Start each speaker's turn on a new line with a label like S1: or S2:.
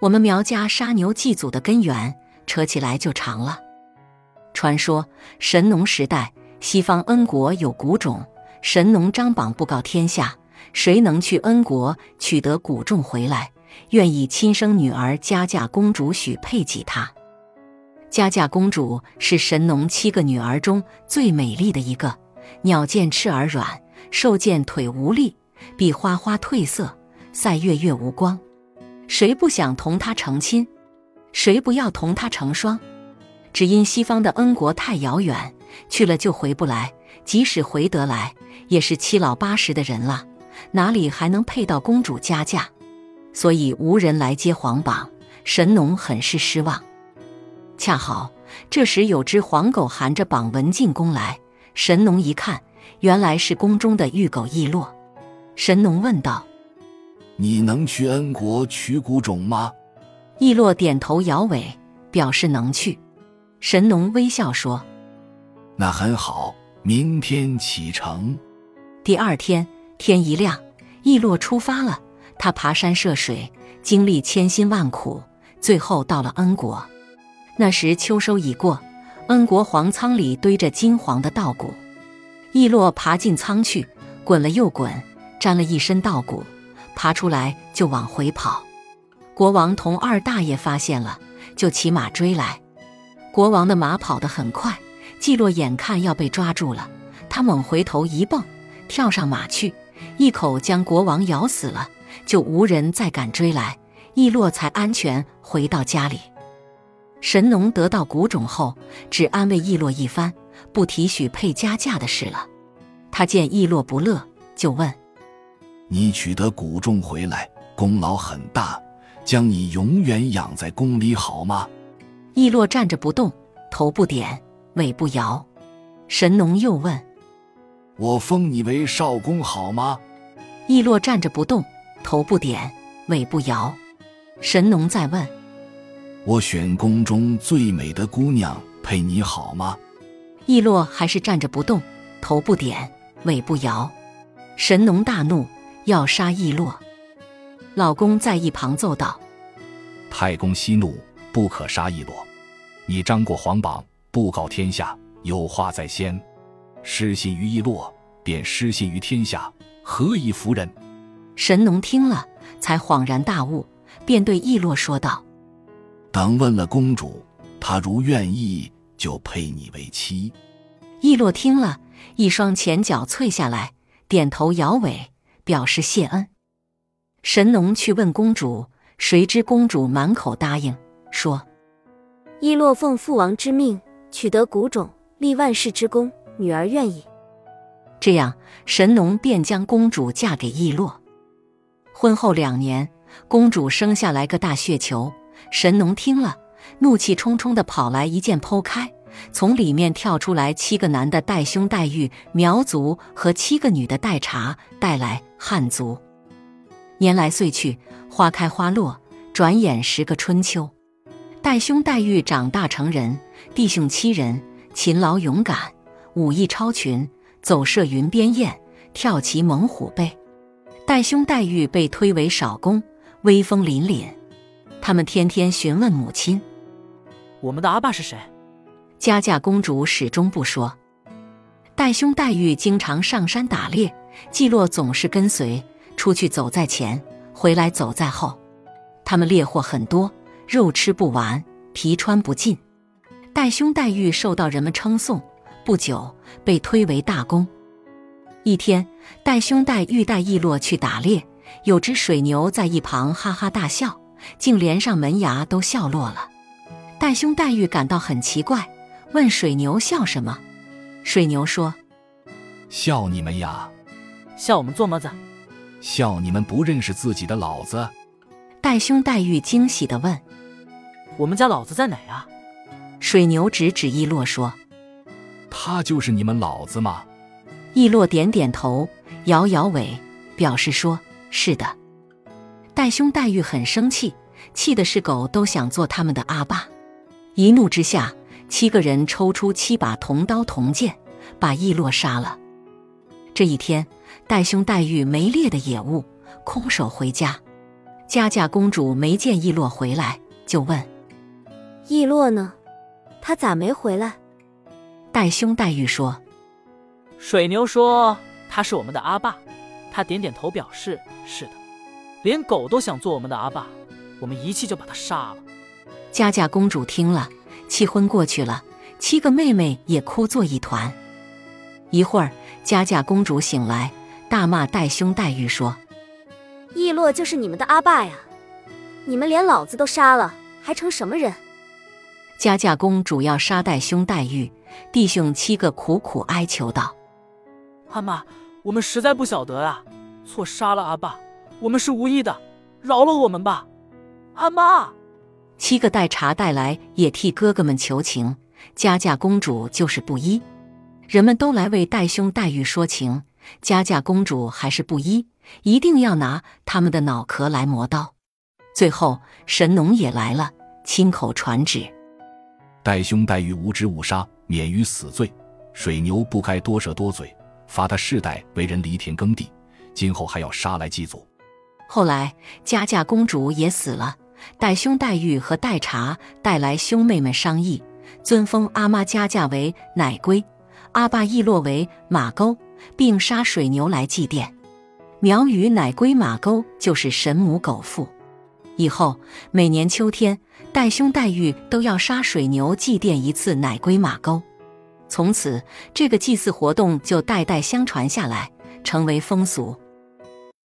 S1: 我们苗家杀牛祭祖的根源扯起来就长了。传说神农时代，西方恩国有谷种，神农张榜布告天下，谁能去恩国取得谷种回来，愿意亲生女儿加嫁公主许配给他。加嫁公主是神农七个女儿中最美丽的一个，鸟见翅儿软，兽见腿无力，比花花褪色，赛月月无光。谁不想同他成亲？谁不要同他成双？只因西方的恩国太遥远，去了就回不来，即使回得来，也是七老八十的人了，哪里还能配到公主加价？所以无人来接皇榜，神农很是失望。恰好这时有只黄狗含着榜文进宫来，神农一看，原来是宫中的御狗羿落。神农问道：“
S2: 你能去恩国取谷种吗？”
S1: 易洛点头摇尾，表示能去。神农微笑说：“
S2: 那很好，明天启程。”
S1: 第二天天一亮，易洛出发了。他爬山涉水，经历千辛万苦，最后到了恩国。那时秋收已过，恩国皇仓里堆着金黄的稻谷。易洛爬进仓去，滚了又滚，沾了一身稻谷，爬出来就往回跑。国王同二大爷发现了，就骑马追来。国王的马跑得很快，季洛眼看要被抓住了，他猛回头一蹦，跳上马去，一口将国王咬死了，就无人再敢追来，易洛才安全回到家里。神农得到谷种后，只安慰易洛一番，不提许配加价的事了。他见易洛不乐，就问：“
S2: 你取得谷种回来，功劳很大，将你永远养在宫里好吗？”
S1: 易洛站着不动，头不点，尾不摇。神农又问：“
S2: 我封你为少公好吗？”
S1: 易洛站着不动，头不点，尾不摇。神农再问。
S2: 我选宫中最美的姑娘配你好吗？
S1: 易洛还是站着不动，头不点，尾不摇。神农大怒，要杀易洛。老公在一旁奏道：“
S3: 太公息怒，不可杀易洛。你张过皇榜，布告天下，有话在先。失信于易洛，便失信于天下，何以服人？”
S1: 神农听了，才恍然大悟，便对易洛说道。
S2: 等问了公主，她如愿意，就配你为妻。
S1: 易洛听了一双前脚脆下来，点头摇尾，表示谢恩。神农去问公主，谁知公主满口答应，说：“
S4: 羿洛奉父王之命，取得谷种，立万世之功，女儿愿意。”
S1: 这样，神农便将公主嫁给羿洛。婚后两年，公主生下来个大血球。神农听了，怒气冲冲的跑来，一剑剖开，从里面跳出来七个男的带兄带玉苗族和七个女的带茶带来汉族。年来岁去，花开花落，转眼十个春秋。带兄带玉长大成人，弟兄七人，勤劳勇敢，武艺超群，走射云边雁，跳骑猛虎背。带兄带玉被推为少公，威风凛凛。他们天天询问母亲：“
S5: 我们的阿爸是谁？”
S1: 佳佳公主始终不说。戴兄戴玉经常上山打猎，季洛总是跟随出去，走在前，回来走在后。他们猎获很多，肉吃不完，皮穿不尽。戴兄戴玉受到人们称颂，不久被推为大功。一天，戴兄戴玉带羿落去打猎，有只水牛在一旁哈哈大笑。竟连上门牙都笑落了，戴兄戴玉感到很奇怪，问水牛笑什么？水牛说：“
S3: 笑你们呀，
S5: 笑我们做么子？
S3: 笑你们不认识自己的老子。”
S1: 戴兄戴玉惊喜的问：“
S5: 我们家老子在哪啊？”
S1: 水牛指指易洛说：“
S3: 他就是你们老子吗？”
S1: 易洛点点头，摇摇尾，表示说：“是的。”戴兄戴玉很生气，气的是狗都想做他们的阿爸。一怒之下，七个人抽出七把铜刀铜剑，把易洛杀了。这一天，戴兄戴玉没猎的野物，空手回家。佳佳公主没见易洛回来，就问
S4: 易洛呢？他咋没回来？
S1: 戴兄戴玉说
S5: 水牛说他是我们的阿爸，他点点头表示是的。连狗都想做我们的阿爸，我们一气就把他杀了。：“
S1: 佳佳公主听了，气昏过去了，七个妹妹也哭作一团。一会儿，佳佳公主醒来，大骂戴兄戴玉说。”
S4: 易洛就是你们的阿爸呀！你们连老子都杀了，还成什么人？
S1: 佳佳公主要杀戴兄戴玉，弟兄七个苦苦哀求道
S5: 阿妈，我们实在不晓得啊，错杀了阿爸，我们是无意的，饶了我们吧，阿妈。：“
S1: 七个带茶带来也替哥哥们求情。”佳佳公主就是不依，人们都来为戴兄戴玉说情，佳佳公主还是不依，一定要拿他们的脑壳来磨刀。最后，神农也来了，亲口传旨。
S3: 戴兄戴玉无知误杀，免于死罪。水牛不该多舌多嘴，罚他世代为人犁田耕地，今后还要杀来祭祖。
S1: 后来，佳佳公主也死了，戴兄戴玉和戴茶带来兄妹们商议，尊封阿妈佳佳为奶龟，阿爸亦落为马沟，并杀水牛来祭奠。苗语奶龟马沟就是神母狗父。以后每年秋天，带兄带玉都要杀水牛祭奠一次奶龟马沟。从此，这个祭祀活动就代代相传下来，成为风俗。